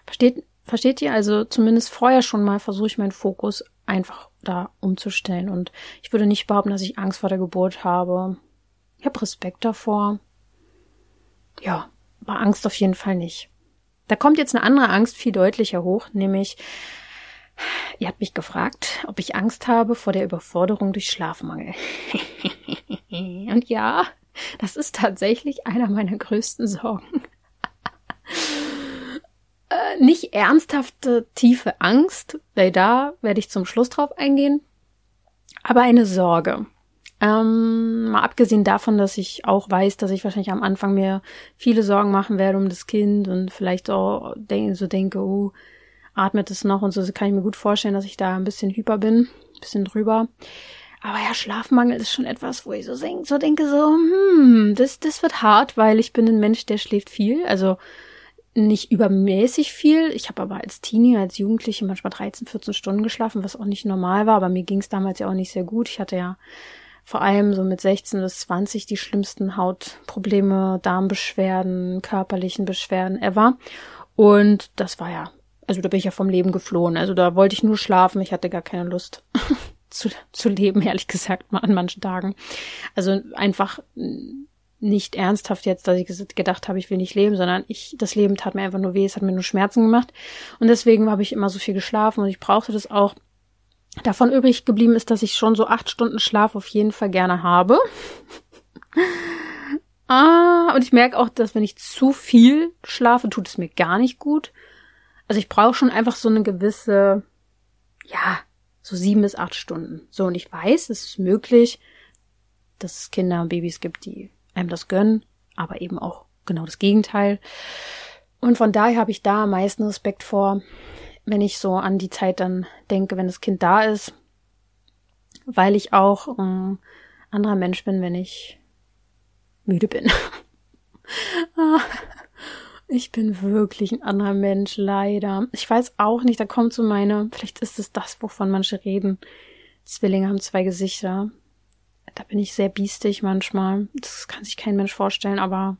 A: versteht, versteht ihr? Also zumindest vorher schon mal versuche ich meinen Fokus einfach da umzustellen. Und ich würde nicht behaupten, dass ich Angst vor der Geburt habe. Ich habe Respekt davor ja, war Angst auf jeden Fall nicht. Da kommt jetzt eine andere Angst viel deutlicher hoch, nämlich ihr habt mich gefragt, ob ich Angst habe vor der Überforderung durch Schlafmangel. Und ja, das ist tatsächlich einer meiner größten Sorgen. Äh, nicht ernsthafte, tiefe Angst, weil da werde ich zum Schluss drauf eingehen, aber eine Sorge. Ähm, mal abgesehen davon, dass ich auch weiß, dass ich wahrscheinlich am Anfang mir viele Sorgen machen werde um das Kind und vielleicht auch so denke, oh, atmet es noch und so, kann ich mir gut vorstellen, dass ich da ein bisschen hyper bin, ein bisschen drüber. Aber ja, Schlafmangel ist schon etwas, wo ich so, denk, so denke, so, hm, das, das wird hart, weil ich bin ein Mensch, der schläft viel. Also nicht übermäßig viel. Ich habe aber als Teenie, als Jugendliche manchmal 13, 14 Stunden geschlafen, was auch nicht normal war, aber mir ging es damals ja auch nicht sehr gut. Ich hatte ja vor allem so mit 16 bis 20 die schlimmsten Hautprobleme, Darmbeschwerden, körperlichen Beschwerden ever. Und das war ja, also da bin ich ja vom Leben geflohen. Also da wollte ich nur schlafen, ich hatte gar keine Lust zu, zu leben, ehrlich gesagt, mal an manchen Tagen. Also einfach nicht ernsthaft jetzt, dass ich gedacht habe, ich will nicht leben, sondern ich, das Leben tat mir einfach nur weh, es hat mir nur Schmerzen gemacht. Und deswegen habe ich immer so viel geschlafen und ich brauchte das auch. Davon übrig geblieben ist, dass ich schon so acht Stunden Schlaf auf jeden Fall gerne habe. ah, und ich merke auch, dass wenn ich zu viel schlafe, tut es mir gar nicht gut. Also ich brauche schon einfach so eine gewisse, ja, so sieben bis acht Stunden. So, und ich weiß, es ist möglich, dass es Kinder und Babys gibt, die einem das gönnen, aber eben auch genau das Gegenteil. Und von daher habe ich da am meisten Respekt vor, wenn ich so an die Zeit dann denke, wenn das Kind da ist, weil ich auch ein anderer Mensch bin, wenn ich müde bin. Ah, ich bin wirklich ein anderer Mensch, leider. Ich weiß auch nicht, da kommt so meine, vielleicht ist es das, wovon manche reden. Zwillinge haben zwei Gesichter da bin ich sehr biestig manchmal. Das kann sich kein Mensch vorstellen, aber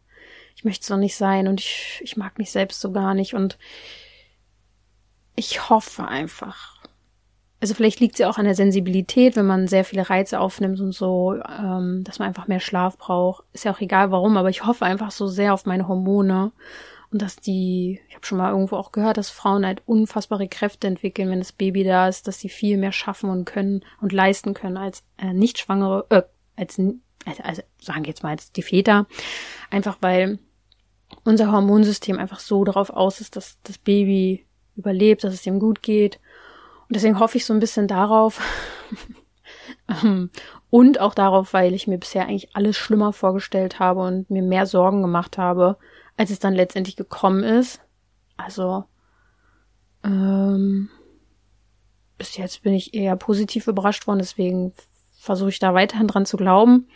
A: ich möchte so nicht sein und ich, ich mag mich selbst so gar nicht und ich hoffe einfach. Also vielleicht liegt sie auch an der Sensibilität, wenn man sehr viele Reize aufnimmt und so, ähm, dass man einfach mehr Schlaf braucht. Ist ja auch egal warum, aber ich hoffe einfach so sehr auf meine Hormone und dass die, ich habe schon mal irgendwo auch gehört, dass Frauen halt unfassbare Kräfte entwickeln, wenn das Baby da ist, dass sie viel mehr schaffen und können und leisten können als äh, nicht schwangere, äh, als also, also sagen wir jetzt mal als die Väter, einfach weil unser Hormonsystem einfach so darauf aus ist, dass das Baby überlebt, dass es ihm gut geht. Und deswegen hoffe ich so ein bisschen darauf ähm, und auch darauf, weil ich mir bisher eigentlich alles schlimmer vorgestellt habe und mir mehr Sorgen gemacht habe, als es dann letztendlich gekommen ist. Also, ähm, bis jetzt bin ich eher positiv überrascht worden, deswegen versuche ich da weiterhin dran zu glauben.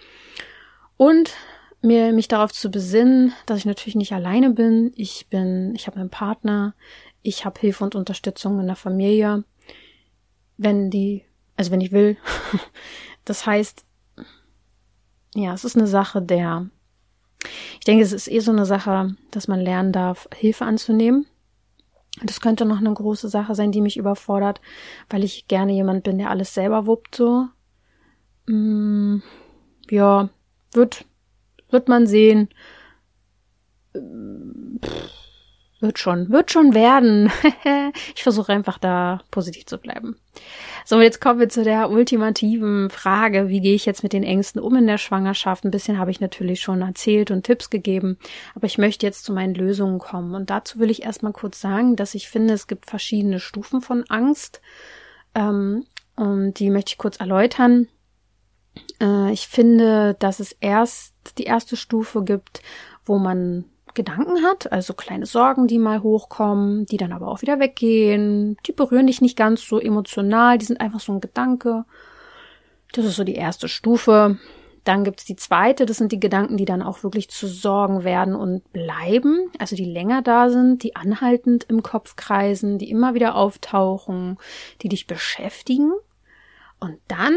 A: Und mir mich darauf zu besinnen, dass ich natürlich nicht alleine bin. Ich bin, ich habe einen Partner, ich habe Hilfe und Unterstützung in der Familie, wenn die, also wenn ich will. Das heißt, ja, es ist eine Sache der ich denke, es ist eh so eine Sache, dass man lernen darf, Hilfe anzunehmen. Das könnte noch eine große Sache sein, die mich überfordert, weil ich gerne jemand bin, der alles selber wuppt, so. Mm, ja, wird, wird man sehen. Pff wird schon, wird schon werden. ich versuche einfach da positiv zu bleiben. So, jetzt kommen wir zu der ultimativen Frage, wie gehe ich jetzt mit den Ängsten um in der Schwangerschaft? Ein bisschen habe ich natürlich schon erzählt und Tipps gegeben, aber ich möchte jetzt zu meinen Lösungen kommen. Und dazu will ich erstmal kurz sagen, dass ich finde, es gibt verschiedene Stufen von Angst. Ähm, und die möchte ich kurz erläutern. Äh, ich finde, dass es erst die erste Stufe gibt, wo man Gedanken hat, also kleine Sorgen, die mal hochkommen, die dann aber auch wieder weggehen. Die berühren dich nicht ganz so emotional, die sind einfach so ein Gedanke. Das ist so die erste Stufe. Dann gibt's die zweite, das sind die Gedanken, die dann auch wirklich zu Sorgen werden und bleiben, also die länger da sind, die anhaltend im Kopf kreisen, die immer wieder auftauchen, die dich beschäftigen. Und dann,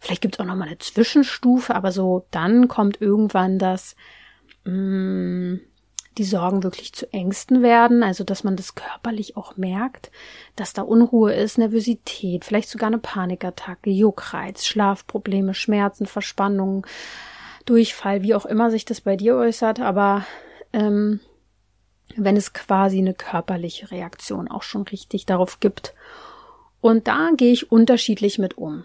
A: vielleicht gibt's auch noch mal eine Zwischenstufe, aber so dann kommt irgendwann das, mh, mm, die Sorgen wirklich zu Ängsten werden, also dass man das körperlich auch merkt, dass da Unruhe ist, Nervosität, vielleicht sogar eine Panikattacke, Juckreiz, Schlafprobleme, Schmerzen, Verspannungen, Durchfall, wie auch immer sich das bei dir äußert, aber ähm, wenn es quasi eine körperliche Reaktion auch schon richtig darauf gibt. Und da gehe ich unterschiedlich mit um.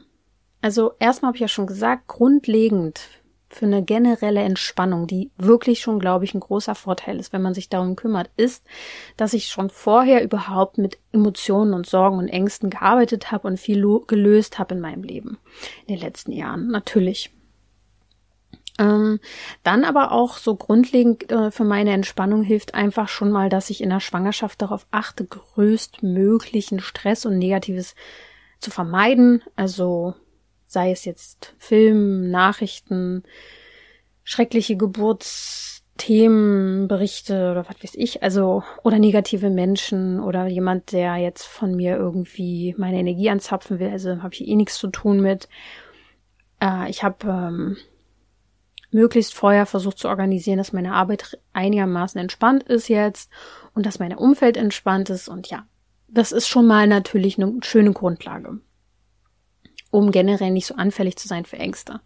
A: Also erstmal habe ich ja schon gesagt, grundlegend für eine generelle Entspannung, die wirklich schon, glaube ich, ein großer Vorteil ist, wenn man sich darum kümmert, ist, dass ich schon vorher überhaupt mit Emotionen und Sorgen und Ängsten gearbeitet habe und viel gelöst habe in meinem Leben in den letzten Jahren. Natürlich. Ähm, dann aber auch so grundlegend äh, für meine Entspannung hilft einfach schon mal, dass ich in der Schwangerschaft darauf achte, größtmöglichen Stress und Negatives zu vermeiden. Also sei es jetzt Film, Nachrichten, schreckliche Geburtsthemen, Berichte oder was weiß ich, also oder negative Menschen oder jemand, der jetzt von mir irgendwie meine Energie anzapfen will, also habe ich eh nichts zu tun mit. Äh, ich habe ähm, möglichst vorher versucht zu organisieren, dass meine Arbeit einigermaßen entspannt ist jetzt und dass mein Umfeld entspannt ist und ja, das ist schon mal natürlich eine schöne Grundlage, um generell nicht so anfällig zu sein für Ängste.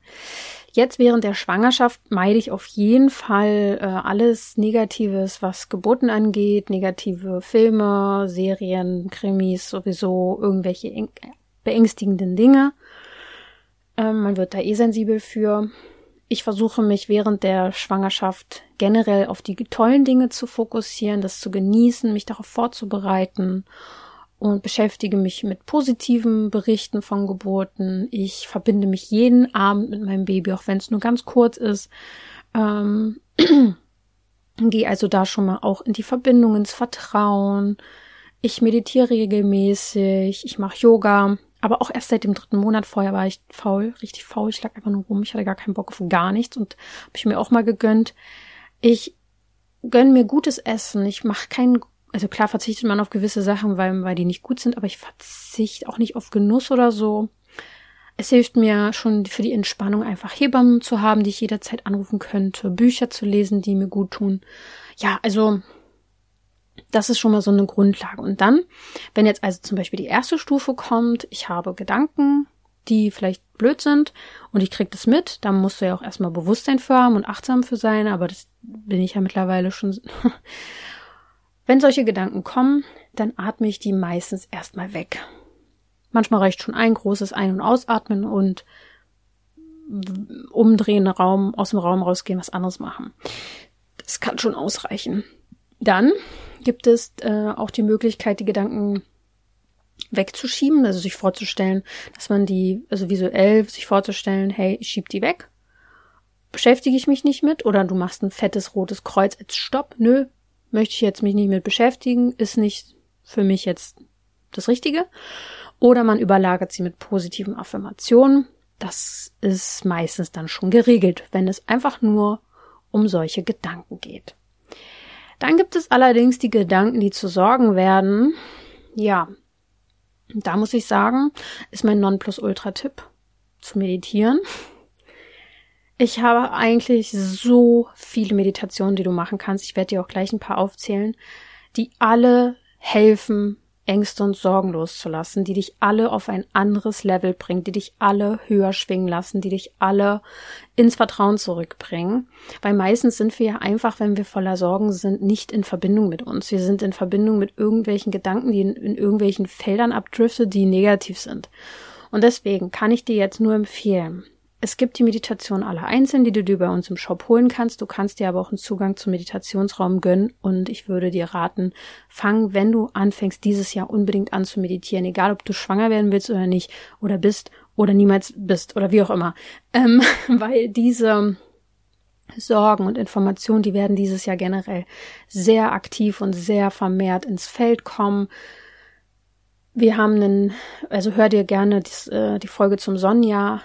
A: Jetzt während der Schwangerschaft meide ich auf jeden Fall äh, alles Negatives, was Geburten angeht, negative Filme, Serien, Krimis, sowieso irgendwelche beängstigenden Dinge. Ähm, man wird da eh sensibel für. Ich versuche mich während der Schwangerschaft generell auf die tollen Dinge zu fokussieren, das zu genießen, mich darauf vorzubereiten und beschäftige mich mit positiven Berichten von Geburten. Ich verbinde mich jeden Abend mit meinem Baby, auch wenn es nur ganz kurz ist. Ähm, Gehe also da schon mal auch in die Verbindung, ins Vertrauen. Ich meditiere regelmäßig, ich mache Yoga. Aber auch erst seit dem dritten Monat vorher war ich faul, richtig faul. Ich lag einfach nur rum. Ich hatte gar keinen Bock auf gar nichts und habe ich mir auch mal gegönnt. Ich gönn mir gutes Essen. Ich mache keinen, also klar verzichtet man auf gewisse Sachen, weil, weil die nicht gut sind, aber ich verzichte auch nicht auf Genuss oder so. Es hilft mir schon für die Entspannung einfach Hebammen zu haben, die ich jederzeit anrufen könnte, Bücher zu lesen, die mir gut tun. Ja, also das ist schon mal so eine Grundlage. Und dann, wenn jetzt also zum Beispiel die erste Stufe kommt, ich habe Gedanken, die vielleicht blöd sind und ich krieg das mit, dann musst du ja auch erstmal Bewusstsein für haben und achtsam für sein, aber das bin ich ja mittlerweile schon. wenn solche Gedanken kommen, dann atme ich die meistens erstmal weg. Manchmal reicht schon ein großes Ein- und Ausatmen und umdrehen, Raum, aus dem Raum rausgehen, was anderes machen. Das kann schon ausreichen. Dann gibt es äh, auch die Möglichkeit, die Gedanken wegzuschieben, also sich vorzustellen, dass man die, also visuell sich vorzustellen, hey, ich schieb die weg. Beschäftige ich mich nicht mit oder du machst ein fettes rotes Kreuz als Stopp. Nö, möchte ich jetzt mich nicht mit beschäftigen, ist nicht für mich jetzt das Richtige. Oder man überlagert sie mit positiven Affirmationen. Das ist meistens dann schon geregelt, wenn es einfach nur um solche Gedanken geht. Dann gibt es allerdings die Gedanken, die zu sorgen werden. Ja, da muss ich sagen, ist mein Nonplusultra-Tipp zu meditieren. Ich habe eigentlich so viele Meditationen, die du machen kannst. Ich werde dir auch gleich ein paar aufzählen, die alle helfen, Ängste und Sorgen loszulassen, die dich alle auf ein anderes Level bringen, die dich alle höher schwingen lassen, die dich alle ins Vertrauen zurückbringen. Weil meistens sind wir ja einfach, wenn wir voller Sorgen sind, nicht in Verbindung mit uns. Wir sind in Verbindung mit irgendwelchen Gedanken, die in, in irgendwelchen Feldern abdriften, die negativ sind. Und deswegen kann ich dir jetzt nur empfehlen, es gibt die Meditation alle einzeln, die du dir bei uns im Shop holen kannst. Du kannst dir aber auch einen Zugang zum Meditationsraum gönnen und ich würde dir raten, fang, wenn du anfängst, dieses Jahr unbedingt an zu meditieren, egal ob du schwanger werden willst oder nicht oder bist oder niemals bist oder wie auch immer, ähm, weil diese Sorgen und Informationen, die werden dieses Jahr generell sehr aktiv und sehr vermehrt ins Feld kommen. Wir haben einen, also hör dir gerne die, äh, die Folge zum Sonnenjahr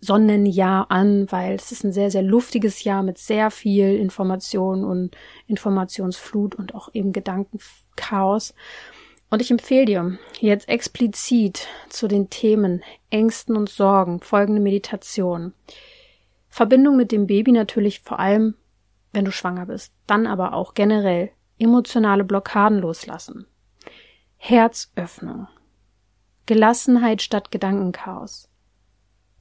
A: Sonnenjahr an, weil es ist ein sehr, sehr luftiges Jahr mit sehr viel Information und Informationsflut und auch eben Gedankenchaos. Und ich empfehle dir jetzt explizit zu den Themen Ängsten und Sorgen folgende Meditation. Verbindung mit dem Baby natürlich vor allem, wenn du schwanger bist, dann aber auch generell emotionale Blockaden loslassen. Herzöffnung. Gelassenheit statt Gedankenchaos.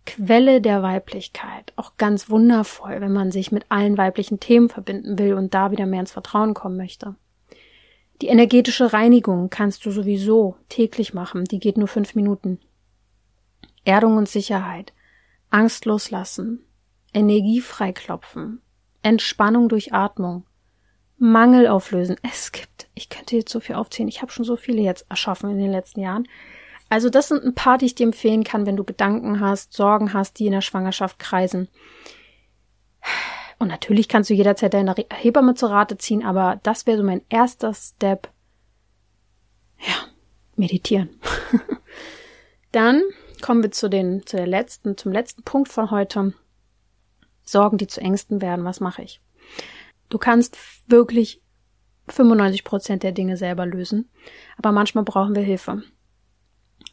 A: Quelle der Weiblichkeit. Auch ganz wundervoll, wenn man sich mit allen weiblichen Themen verbinden will und da wieder mehr ins Vertrauen kommen möchte. Die energetische Reinigung kannst du sowieso täglich machen, die geht nur fünf Minuten. Erdung und Sicherheit, Angst loslassen, Energie freiklopfen, Entspannung durch Atmung, Mangel auflösen. Es gibt, ich könnte jetzt so viel aufzählen, ich habe schon so viele jetzt erschaffen in den letzten Jahren. Also das sind ein paar, die ich dir empfehlen kann, wenn du Gedanken hast, Sorgen hast, die in der Schwangerschaft kreisen. Und natürlich kannst du jederzeit deine Hebamme zur Rate ziehen, aber das wäre so mein erster Step. Ja, meditieren. Dann kommen wir zu den, zu der letzten, zum letzten Punkt von heute. Sorgen, die zu Ängsten werden. Was mache ich? Du kannst wirklich 95 Prozent der Dinge selber lösen, aber manchmal brauchen wir Hilfe.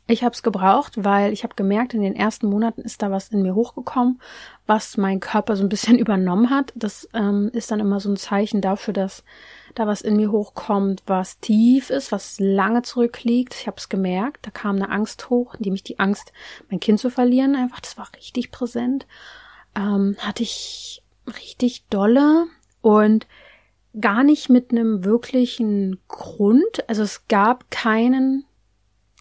A: Ich habe es gebraucht, weil ich habe gemerkt, in den ersten Monaten ist da was in mir hochgekommen, was mein Körper so ein bisschen übernommen hat. Das ähm, ist dann immer so ein Zeichen dafür, dass da was in mir hochkommt, was tief ist, was lange zurückliegt. Ich habe es gemerkt, da kam eine Angst hoch, nämlich die Angst, mein Kind zu verlieren. Einfach, das war richtig präsent. Ähm, hatte ich richtig dolle und gar nicht mit einem wirklichen Grund. Also es gab keinen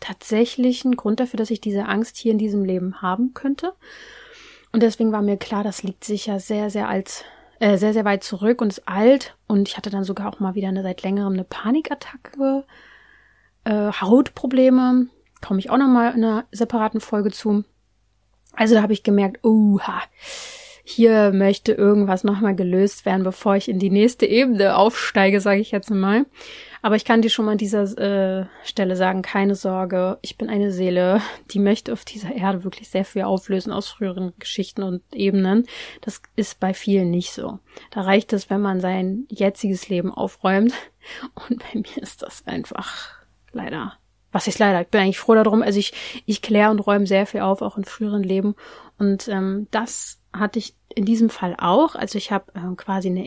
A: tatsächlichen Grund dafür, dass ich diese Angst hier in diesem Leben haben könnte. Und deswegen war mir klar, das liegt sicher sehr, sehr als äh, sehr, sehr weit zurück und ist alt. Und ich hatte dann sogar auch mal wieder eine seit längerem eine Panikattacke, äh, Hautprobleme. Komme ich auch noch mal in einer separaten Folge zu. Also da habe ich gemerkt, uha, hier möchte irgendwas nochmal gelöst werden, bevor ich in die nächste Ebene aufsteige, sage ich jetzt mal. Aber ich kann dir schon mal an dieser äh, Stelle sagen, keine Sorge, ich bin eine Seele, die möchte auf dieser Erde wirklich sehr viel auflösen aus früheren Geschichten und Ebenen. Das ist bei vielen nicht so. Da reicht es, wenn man sein jetziges Leben aufräumt. Und bei mir ist das einfach leider was ist leider, ich bin eigentlich froh darum. Also ich, ich kläre und räume sehr viel auf, auch in früheren Leben. Und ähm, das hatte ich in diesem Fall auch. Also ich habe äh, quasi eine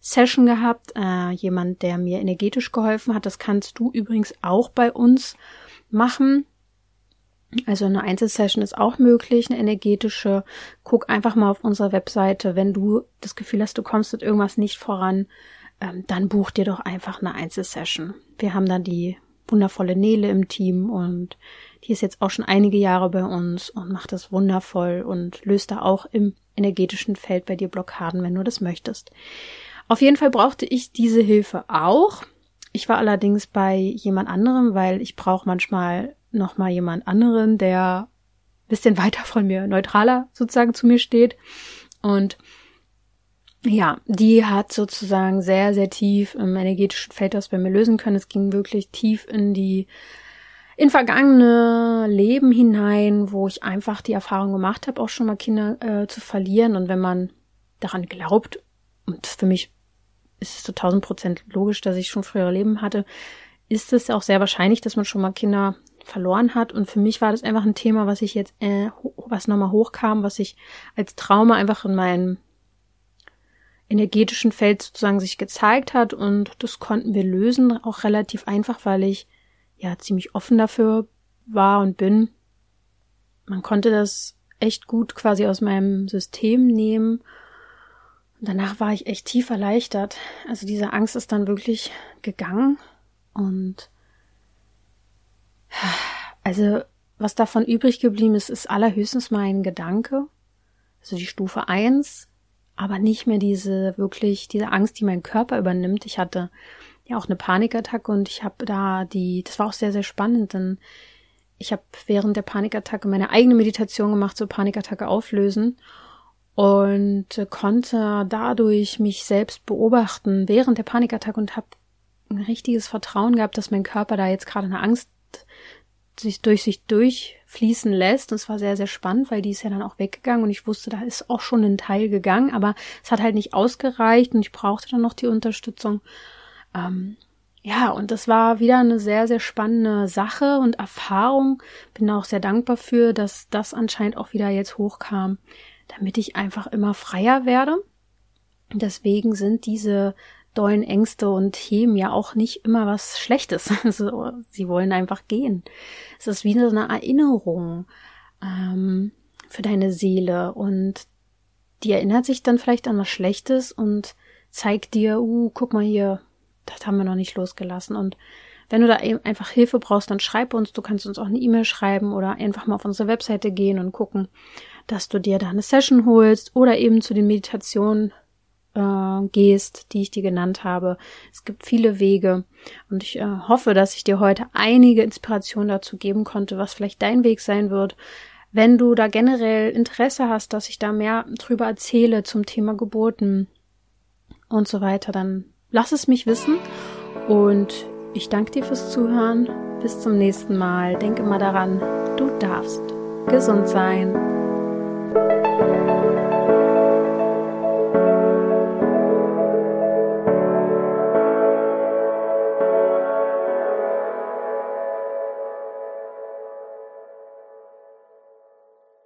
A: Energie-Session gehabt, äh, jemand, der mir energetisch geholfen hat. Das kannst du übrigens auch bei uns machen. Also eine Einzelsession ist auch möglich, eine energetische. Guck einfach mal auf unserer Webseite, wenn du das Gefühl hast, du kommst mit irgendwas nicht voran, ähm, dann buch dir doch einfach eine Einzelsession. Wir haben dann die wundervolle Nele im Team und die ist jetzt auch schon einige Jahre bei uns und macht das wundervoll und löst da auch im energetischen Feld bei dir Blockaden, wenn du das möchtest. Auf jeden Fall brauchte ich diese Hilfe auch. Ich war allerdings bei jemand anderem, weil ich brauche manchmal noch mal jemand anderen, der bisschen weiter von mir neutraler sozusagen zu mir steht und ja, die hat sozusagen sehr, sehr tief im energetischen Feld das bei mir lösen können. Es ging wirklich tief in die in vergangene Leben hinein, wo ich einfach die Erfahrung gemacht habe, auch schon mal Kinder äh, zu verlieren. Und wenn man daran glaubt, und für mich ist es zu tausend Prozent logisch, dass ich schon frühere Leben hatte, ist es auch sehr wahrscheinlich, dass man schon mal Kinder verloren hat. Und für mich war das einfach ein Thema, was ich jetzt, äh, was nochmal hochkam, was ich als Trauma einfach in meinem energetischen Feld sozusagen sich gezeigt hat. Und das konnten wir lösen, auch relativ einfach, weil ich ja ziemlich offen dafür war und bin. Man konnte das echt gut quasi aus meinem System nehmen. Und danach war ich echt tief erleichtert. Also diese Angst ist dann wirklich gegangen und also was davon übrig geblieben ist, ist allerhöchstens mein Gedanke. Also die Stufe eins, aber nicht mehr diese wirklich, diese Angst, die mein Körper übernimmt. Ich hatte ja auch eine Panikattacke und ich habe da die, das war auch sehr, sehr spannend, denn ich habe während der Panikattacke meine eigene Meditation gemacht zur Panikattacke auflösen und konnte dadurch mich selbst beobachten während der Panikattacke und habe ein richtiges Vertrauen gehabt, dass mein Körper da jetzt gerade eine Angst sich durch sich durchfließen lässt. Und es war sehr, sehr spannend, weil die ist ja dann auch weggegangen und ich wusste, da ist auch schon ein Teil gegangen, aber es hat halt nicht ausgereicht und ich brauchte dann noch die Unterstützung. Ähm, ja, und das war wieder eine sehr, sehr spannende Sache und Erfahrung. Bin auch sehr dankbar für, dass das anscheinend auch wieder jetzt hochkam, damit ich einfach immer freier werde. Deswegen sind diese dollen Ängste und Themen ja auch nicht immer was Schlechtes. Also, sie wollen einfach gehen. Es ist wie so eine Erinnerung ähm, für deine Seele und die erinnert sich dann vielleicht an was Schlechtes und zeigt dir, uh, guck mal hier, das haben wir noch nicht losgelassen. Und wenn du da einfach Hilfe brauchst, dann schreib uns. Du kannst uns auch eine E-Mail schreiben oder einfach mal auf unsere Webseite gehen und gucken, dass du dir da eine Session holst oder eben zu den Meditationen äh, gehst, die ich dir genannt habe. Es gibt viele Wege und ich äh, hoffe, dass ich dir heute einige Inspirationen dazu geben konnte, was vielleicht dein Weg sein wird. Wenn du da generell Interesse hast, dass ich da mehr drüber erzähle zum Thema Geburten und so weiter, dann lass es mich wissen und ich danke dir fürs Zuhören. Bis zum nächsten Mal. Denke mal daran, du darfst gesund sein.